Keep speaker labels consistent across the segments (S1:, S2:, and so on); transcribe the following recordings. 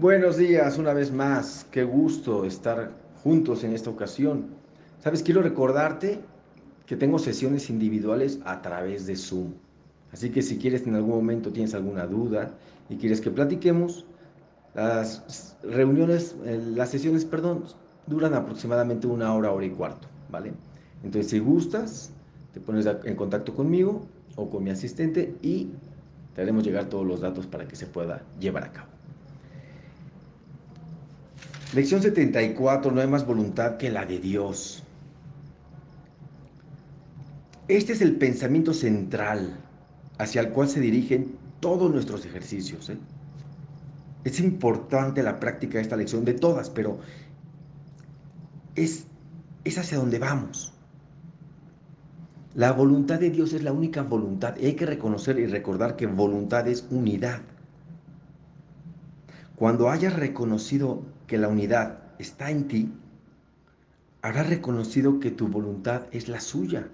S1: Buenos días, una vez más. Qué gusto estar juntos en esta ocasión. Sabes, quiero recordarte que tengo sesiones individuales a través de Zoom. Así que si quieres en algún momento tienes alguna duda y quieres que platiquemos, las reuniones, eh, las sesiones, perdón, duran aproximadamente una hora, hora y cuarto, ¿vale? Entonces, si gustas, te pones en contacto conmigo o con mi asistente y te haremos llegar todos los datos para que se pueda llevar a cabo. Lección 74, no hay más voluntad que la de Dios. Este es el pensamiento central hacia el cual se dirigen todos nuestros ejercicios. ¿eh? Es importante la práctica de esta lección, de todas, pero es, es hacia donde vamos. La voluntad de Dios es la única voluntad. Y hay que reconocer y recordar que voluntad es unidad. Cuando hayas reconocido que la unidad está en ti, habrás reconocido que tu voluntad es la suya.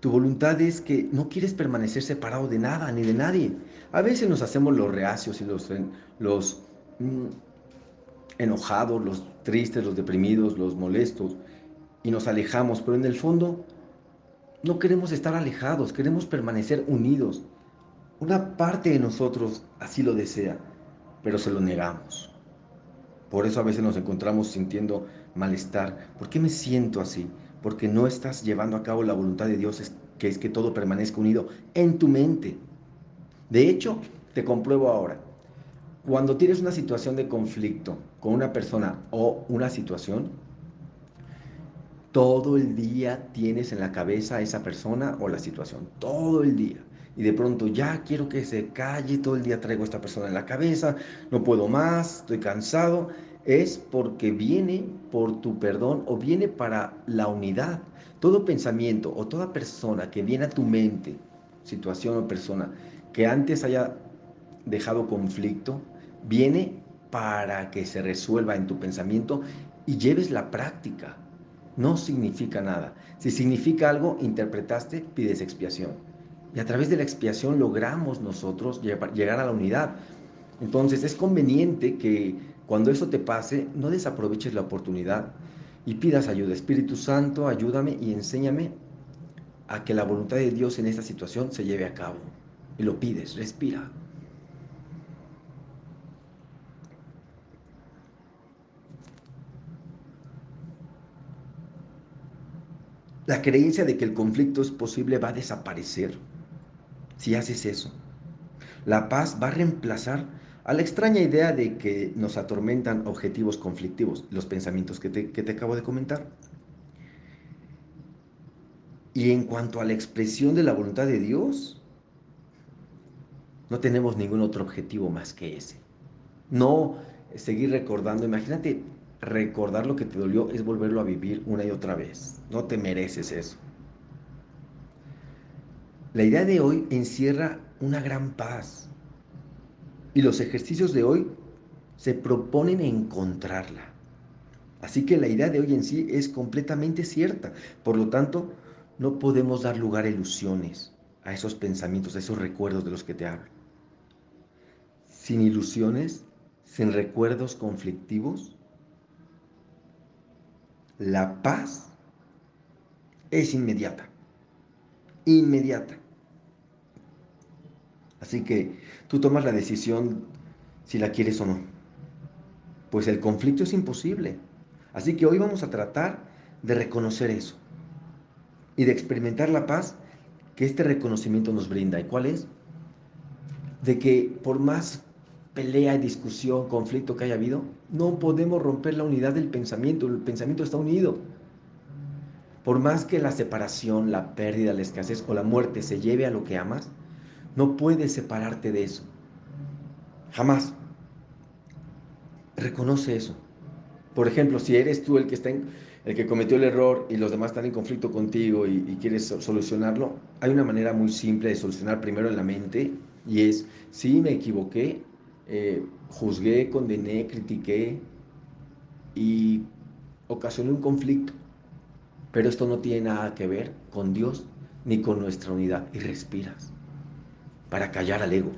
S1: Tu voluntad es que no quieres permanecer separado de nada ni de nadie. A veces nos hacemos los reacios y los, mm, enojados, los tristes, los deprimidos, los molestos y nos alejamos, pero en el fondo no queremos estar alejados, queremos permanecer unidos. Una parte de nosotros así lo desea pero se lo negamos. Por eso a veces nos encontramos sintiendo malestar. ¿Por qué me siento así? Porque no estás llevando a cabo la voluntad de Dios, que es que todo permanezca unido en tu mente. De hecho, te compruebo ahora. Cuando tienes una situación de conflicto con una persona o una situación, todo el día tienes en la cabeza a esa persona o la situación. Todo el día y de pronto ya quiero que se calle, todo el día traigo a esta persona en la cabeza, no puedo más, estoy cansado, es porque viene por tu perdón o viene para la unidad. Todo pensamiento o toda persona que viene a tu mente, situación o persona, que antes haya dejado conflicto, viene para que se resuelva en tu pensamiento y lleves la práctica. No significa nada. Si significa algo, interpretaste, pides expiación. Y a través de la expiación logramos nosotros llegar a la unidad. Entonces es conveniente que cuando eso te pase, no desaproveches la oportunidad y pidas ayuda. Espíritu Santo, ayúdame y enséñame a que la voluntad de Dios en esta situación se lleve a cabo. Y lo pides, respira. La creencia de que el conflicto es posible va a desaparecer si haces eso. La paz va a reemplazar a la extraña idea de que nos atormentan objetivos conflictivos, los pensamientos que te, que te acabo de comentar. Y en cuanto a la expresión de la voluntad de Dios, no tenemos ningún otro objetivo más que ese. No seguir recordando, imagínate, recordar lo que te dolió es volverlo a vivir una y otra vez. No te mereces eso. La idea de hoy encierra una gran paz y los ejercicios de hoy se proponen encontrarla. Así que la idea de hoy en sí es completamente cierta. Por lo tanto, no podemos dar lugar a ilusiones, a esos pensamientos, a esos recuerdos de los que te hablo. Sin ilusiones, sin recuerdos conflictivos, la paz es inmediata inmediata. Así que tú tomas la decisión si la quieres o no. Pues el conflicto es imposible. Así que hoy vamos a tratar de reconocer eso y de experimentar la paz que este reconocimiento nos brinda. ¿Y cuál es? De que por más pelea, discusión, conflicto que haya habido, no podemos romper la unidad del pensamiento. El pensamiento está unido. Por más que la separación, la pérdida, la escasez o la muerte se lleve a lo que amas, no puedes separarte de eso. Jamás. Reconoce eso. Por ejemplo, si eres tú el que está el que cometió el error y los demás están en conflicto contigo y, quieres solucionarlo, hay una manera muy simple de solucionar primero en la mente y es, sí, me equivoqué, eh, juzgué, condené, critiqué y ocasioné un conflicto. Pero esto no tiene nada que ver con Dios ni con nuestra unidad. Y respiras para callar al ego.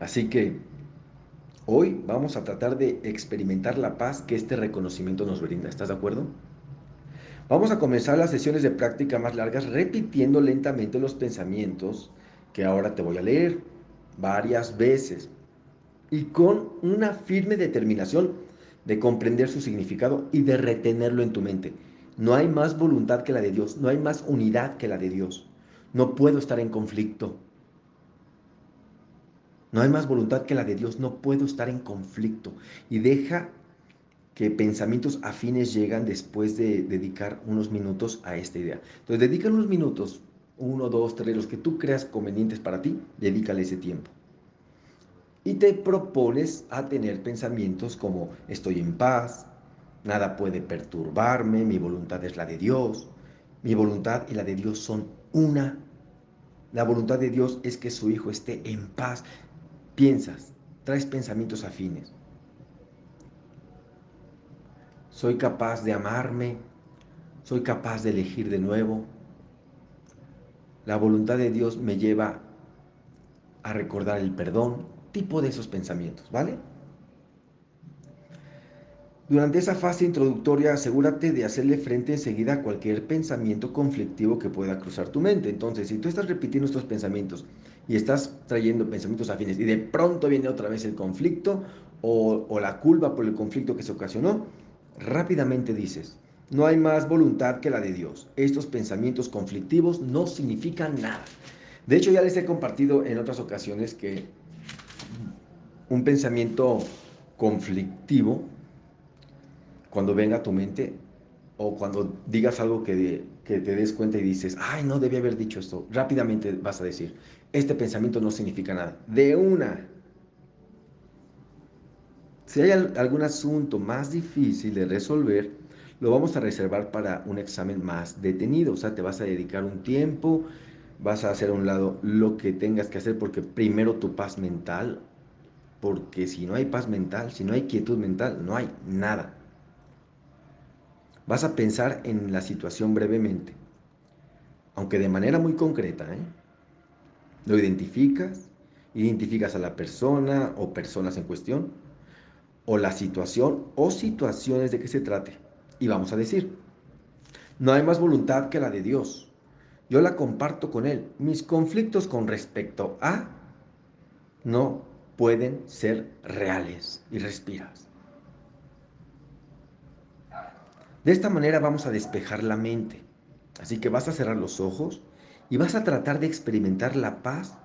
S1: Así que hoy vamos a tratar de experimentar la paz que este reconocimiento nos brinda. ¿Estás de acuerdo? Vamos a comenzar las sesiones de práctica más largas repitiendo lentamente los pensamientos que ahora te voy a leer varias veces y con una firme determinación de comprender su significado y de retenerlo en tu mente. No hay más voluntad que la de Dios, no hay más unidad que la de Dios. No puedo estar en conflicto. No hay más voluntad que la de Dios, no puedo estar en conflicto. Y deja que pensamientos afines llegan después de dedicar unos minutos a esta idea. Entonces, dedica unos minutos, uno, dos, tres, los que tú creas convenientes para ti, dedícale ese tiempo y te propones a tener pensamientos como estoy en paz, nada puede perturbarme, mi voluntad es la de Dios, mi voluntad y la de Dios son una. La voluntad de Dios es que su hijo esté en paz. Piensas, traes pensamientos afines. Soy capaz de amarme, soy capaz de elegir de nuevo. La voluntad de Dios me lleva a recordar el perdón, tipo de esos pensamientos, ¿vale? Durante esa fase introductoria, asegúrate de hacerle frente enseguida a cualquier pensamiento conflictivo que pueda cruzar tu mente. Entonces, si tú estás repitiendo estos pensamientos y estás trayendo pensamientos afines y de pronto viene otra vez el conflicto o, o la culpa por el conflicto que se ocasionó, rápidamente dices, no hay más voluntad que la de Dios. Estos pensamientos conflictivos no significan nada. De hecho, ya les he compartido en otras ocasiones que un pensamiento conflictivo, cuando venga a tu mente o cuando digas algo que, que, te des cuenta y dices, ay, no debía haber dicho esto, rápidamente vas a decir, este pensamiento no significa nada. De una. Si hay algún asunto más difícil de resolver, lo vamos a reservar para un examen más detenido. O sea, te vas a dedicar un tiempo, vas a hacer a un lado lo que tengas que hacer porque primero tu paz mental porque si no hay paz mental, si no hay quietud mental, no hay nada. Vas a pensar en la situación brevemente, aunque de manera muy concreta. ¿eh? Lo identificas, identificas a la persona o personas en cuestión, o la situación o situaciones de que se trate. Y vamos a decir, no hay más voluntad que la de Dios. Yo la comparto con Él. Mis conflictos con respecto a no pueden ser reales y respiras. De esta manera vamos a despejar la mente. Así que vas a cerrar los ojos y vas a tratar de experimentar la paz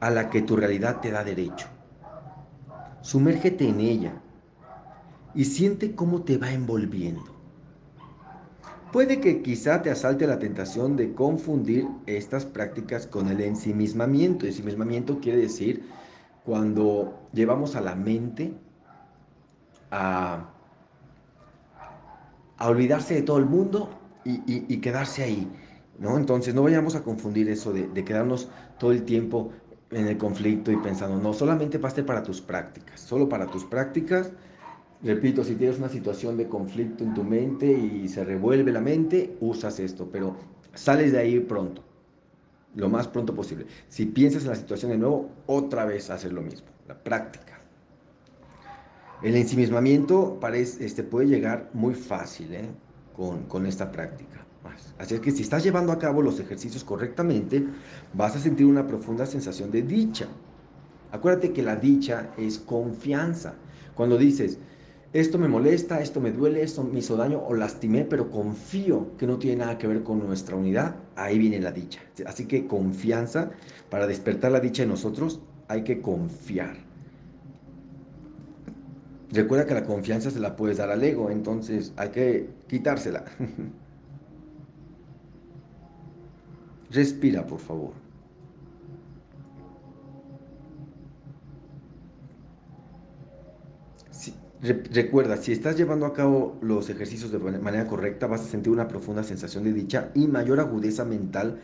S1: a la que tu realidad te da derecho. Sumérgete en ella y siente cómo te va envolviendo. Puede que quizá te asalte la tentación de confundir estas prácticas con el ensimismamiento. Ensimismamiento quiere decir cuando llevamos a la mente a, olvidarse de todo el mundo y, quedarse ahí, ¿no? Entonces no vayamos a confundir eso de, quedarnos todo el tiempo en el conflicto y pensando, no, solamente paste para tus prácticas, solo para tus prácticas. Repito, si tienes una situación de conflicto en tu mente y se revuelve la mente, usas esto, pero sales de ahí pronto lo más pronto posible. Si piensas en la situación de nuevo, otra vez hacer lo mismo, la práctica. El ensimismamiento parece, este, puede llegar muy fácil ¿eh? con, con esta práctica. Así es que si estás llevando a cabo los ejercicios correctamente, vas a sentir una profunda sensación de dicha. Acuérdate que la dicha es confianza. Cuando dices, esto me molesta, esto me duele, esto me hizo daño o lastimé, pero confío que no tiene nada que ver con nuestra unidad, ahí viene la dicha. Así que confianza, para despertar la dicha en nosotros, hay que confiar. Recuerda que la confianza se la puedes dar al ego, entonces hay que quitársela. Respira, por favor. Recuerda, si estás llevando a cabo los ejercicios de manera correcta, vas a sentir una profunda sensación de dicha y mayor agudeza mental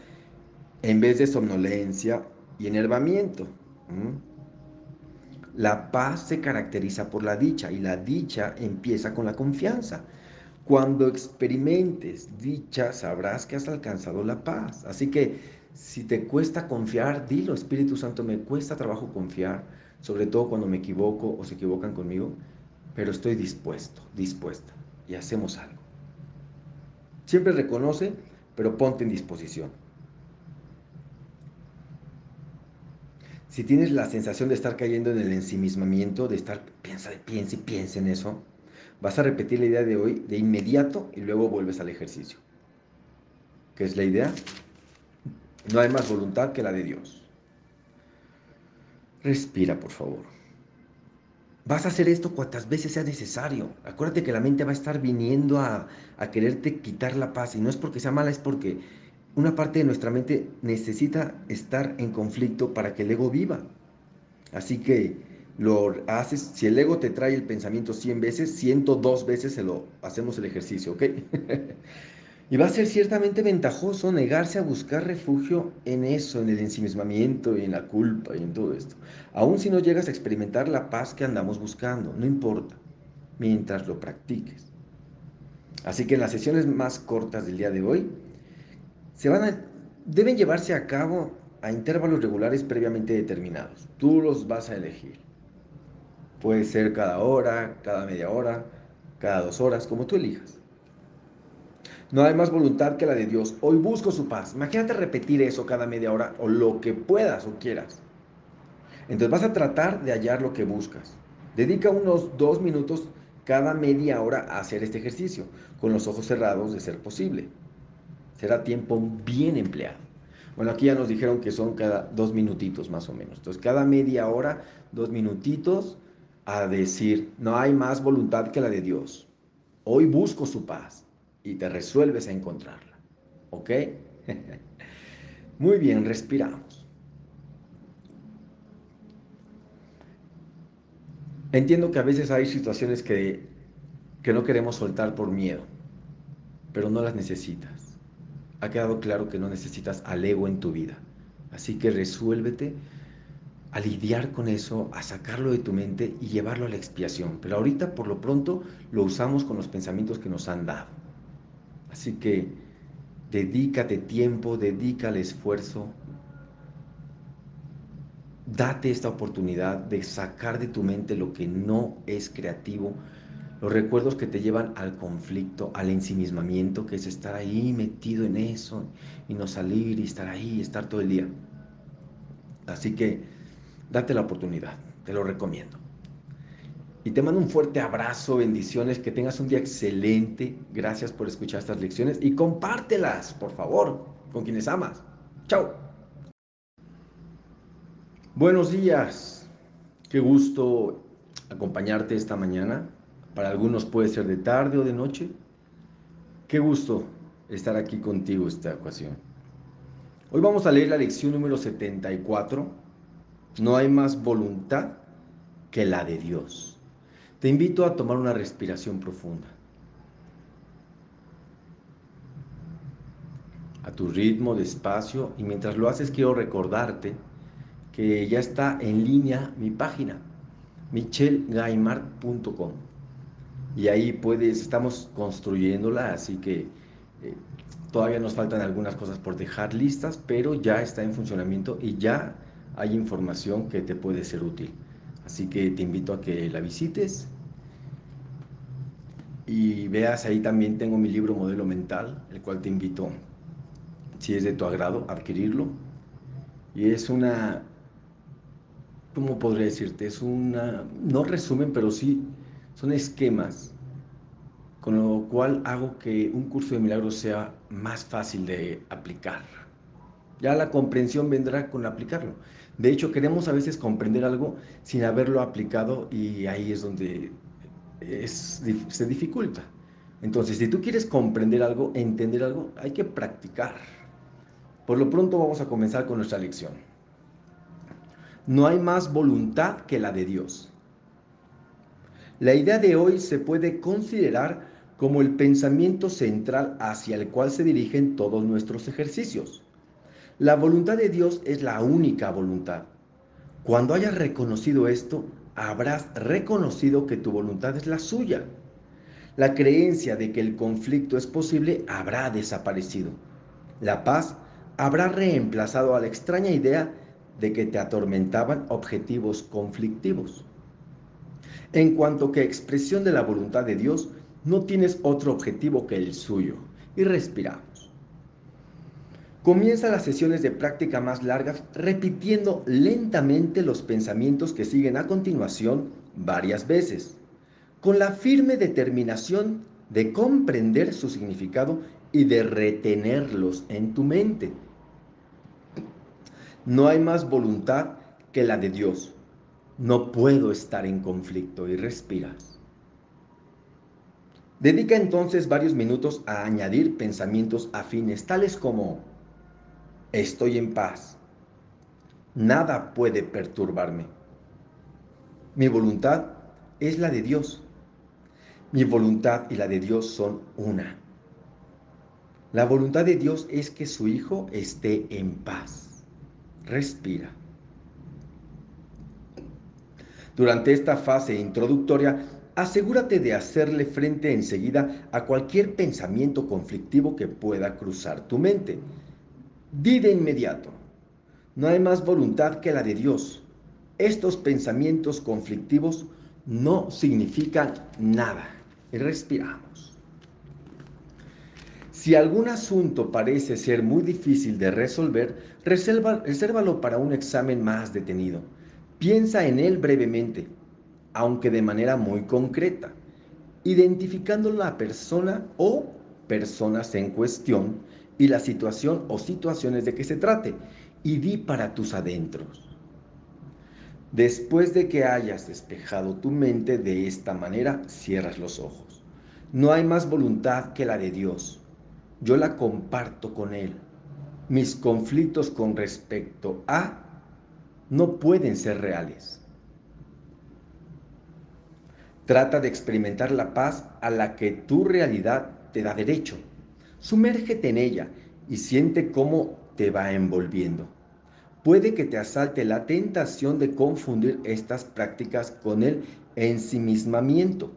S1: en vez de somnolencia y enervamiento. La paz se caracteriza por la dicha y la dicha empieza con la confianza. Cuando experimentes dicha, sabrás que has alcanzado la paz. Así que Si te cuesta confiar, dilo, Espíritu Santo, me cuesta trabajo confiar, sobre todo cuando me equivoco o se equivocan conmigo, pero estoy dispuesto, dispuesta, y hacemos algo. Siempre reconoce, pero ponte en disposición. Si tienes la sensación de estar cayendo en el ensimismamiento, de estar, piensa, piensa y piensa en eso, vas a repetir la idea de hoy de inmediato y luego vuelves al ejercicio. ¿Qué es la idea? No hay más voluntad que la de Dios. Respira, por favor. Vas a hacer esto cuantas veces sea necesario. Acuérdate que la mente va a estar viniendo a, a, quererte quitar la paz. Y no es porque sea mala, es porque una parte de nuestra mente necesita estar en conflicto para que el ego viva. Así que lo haces, si el ego te trae el pensamiento 100 veces, 102 veces se lo hacemos el ejercicio, ¿ok? Y va a ser ciertamente ventajoso negarse a buscar refugio en eso, en el ensimismamiento y en la culpa y en todo esto. Aun si no llegas a experimentar la paz que andamos buscando, no importa, mientras lo practiques. Así que en las sesiones más cortas del día de hoy, se van deben llevarse a cabo a intervalos regulares previamente determinados. Tú los vas a elegir. Puede ser cada hora, cada media hora, cada dos horas, como tú elijas. No hay más voluntad que la de Dios. Hoy busco su paz. Imagínate repetir eso cada media hora o lo que puedas o quieras. Entonces vas a tratar de hallar lo que buscas. Dedica unos dos minutos cada media hora a hacer este ejercicio, con los ojos cerrados de ser posible. Será tiempo bien empleado. Bueno, aquí ya nos dijeron que son cada dos minutitos más o menos. Entonces, cada media hora, dos minutitos a decir, no hay más voluntad que la de Dios. Hoy busco su paz y te resuelves a encontrarla. ¿Ok? Muy bien, respiramos. Entiendo que a veces hay situaciones que, que no queremos soltar por miedo, pero no las necesitas. Ha quedado claro que no necesitas al ego en tu vida. Así que resuélvete a lidiar con eso, a sacarlo de tu mente y llevarlo a la expiación. Pero ahorita, por lo pronto, lo usamos con los pensamientos que nos han dado. Así que dedícate tiempo, dedícale esfuerzo. Date esta oportunidad de sacar de tu mente lo que no es creativo, los recuerdos que te llevan al conflicto, al ensimismamiento, que es estar ahí metido en eso y no salir y estar ahí, estar todo el día. Así que date la oportunidad, te lo recomiendo. Y te mando un fuerte abrazo, bendiciones, que tengas un día excelente. Gracias por escuchar estas lecciones y compártelas, por favor, con quienes amas. Chao. Buenos días. Qué gusto acompañarte esta mañana. Para algunos puede ser de tarde o de noche. Qué gusto estar aquí contigo esta ocasión. Hoy vamos a leer la lección número 74. No hay más voluntad que la de Dios. Te invito a tomar una respiración profunda. A tu ritmo, despacio, y mientras lo haces quiero recordarte que ya está en línea mi página, michelgaimart.com. Y ahí puedes, estamos construyéndola, así que eh, todavía nos faltan algunas cosas por dejar listas, pero ya está en funcionamiento y ya hay información que te puede ser útil. Así que te invito a que la visites y veas ahí también tengo mi libro Modelo Mental, el cual te invito, si es de tu agrado, a adquirirlo. Y es una, ¿cómo podría decirte? Es una, no resumen, pero sí son esquemas, con lo cual hago que un curso de milagros sea más fácil de aplicar. Ya la comprensión vendrá con aplicarlo. De hecho, queremos a veces comprender algo sin haberlo aplicado y ahí es donde se dificulta. Entonces, si tú quieres comprender algo, entender algo, hay que practicar. Por lo pronto vamos a comenzar con nuestra lección. No hay más voluntad que la de Dios. La idea de hoy se puede considerar como el pensamiento central hacia el cual se dirigen todos nuestros ejercicios. La voluntad de Dios es la única voluntad. Cuando hayas reconocido esto, habrás reconocido que tu voluntad es la suya. La creencia de que el conflicto es posible habrá desaparecido. La paz habrá reemplazado a la extraña idea de que te atormentaban objetivos conflictivos. En cuanto que expresión de la voluntad de Dios, no tienes otro objetivo que el suyo. Y respiramos. Comienza las sesiones de práctica más largas repitiendo lentamente los pensamientos que siguen a continuación varias veces, con la firme determinación de comprender su significado y de retenerlos en tu mente. No hay más voluntad que la de Dios no puedo estar en conflicto y respiras. Dedica entonces varios minutos a añadir pensamientos afines, tales como, estoy en paz, nada puede perturbarme. Mi voluntad es la de Dios. Mi voluntad y la de Dios son una. La voluntad de Dios es que su Hijo esté en paz. Respira. Durante esta fase introductoria, asegúrate de hacerle frente enseguida a cualquier pensamiento conflictivo que pueda cruzar tu mente. Di de inmediato, no hay más voluntad que la de Dios. Estos pensamientos conflictivos no significan nada. Y respiramos. Si algún asunto parece ser muy difícil de resolver, resérvalo para un examen más detenido. Piensa en él brevemente, aunque de manera muy concreta, identificando la persona o personas en cuestión y la situación o situaciones de que se trate, y di para tus adentros. Después de que hayas despejado tu mente de esta manera, cierras los ojos. No hay más voluntad que la de Dios. Yo la comparto con Él. Mis conflictos con respecto a no pueden ser reales. Trata de experimentar la paz a la que tu realidad te da derecho. Sumérgete en ella y siente cómo te va envolviendo. Puede que te asalte la tentación de confundir estas prácticas con el ensimismamiento,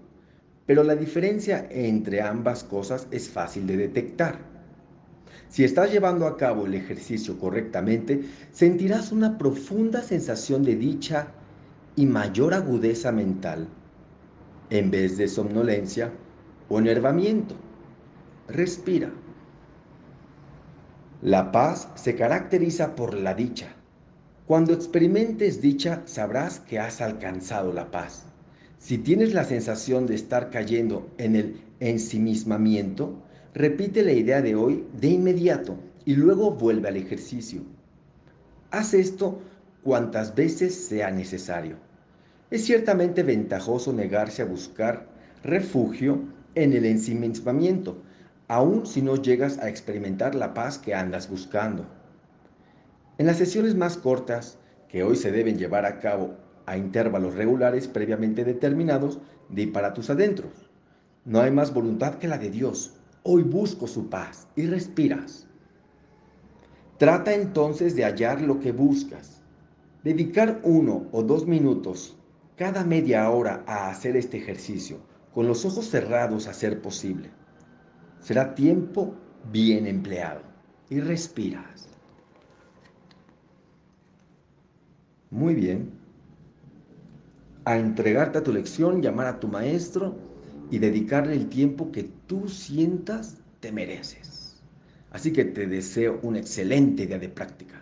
S1: pero la diferencia entre ambas cosas es fácil de detectar. Si estás llevando a cabo el ejercicio correctamente, sentirás una profunda sensación de dicha y mayor agudeza mental, en vez de somnolencia o enervamiento. Respira. La paz se caracteriza por la dicha. Cuando experimentes dicha, sabrás que has alcanzado la paz. Si tienes la sensación de estar cayendo en el ensimismamiento, Repite la idea de hoy de inmediato y luego vuelve al ejercicio. Haz esto cuantas veces sea necesario. Es ciertamente ventajoso negarse a buscar refugio en el ensimismamiento, aun si no llegas a experimentar la paz que andas buscando. En las sesiones más cortas, que hoy se deben llevar a cabo a intervalos regulares previamente determinados, di para tus adentros. No hay más voluntad que la de Dios. Hoy busco su paz y respiras. Trata entonces de hallar lo que buscas. Dedicar uno o dos minutos cada media hora a hacer este ejercicio, con los ojos cerrados a ser posible. Será tiempo bien empleado. Y respiras. Muy bien. A entregarte a tu lección, llamar a tu maestro y dedicarle el tiempo que tú sientas te mereces. Así que te deseo un excelente día de práctica.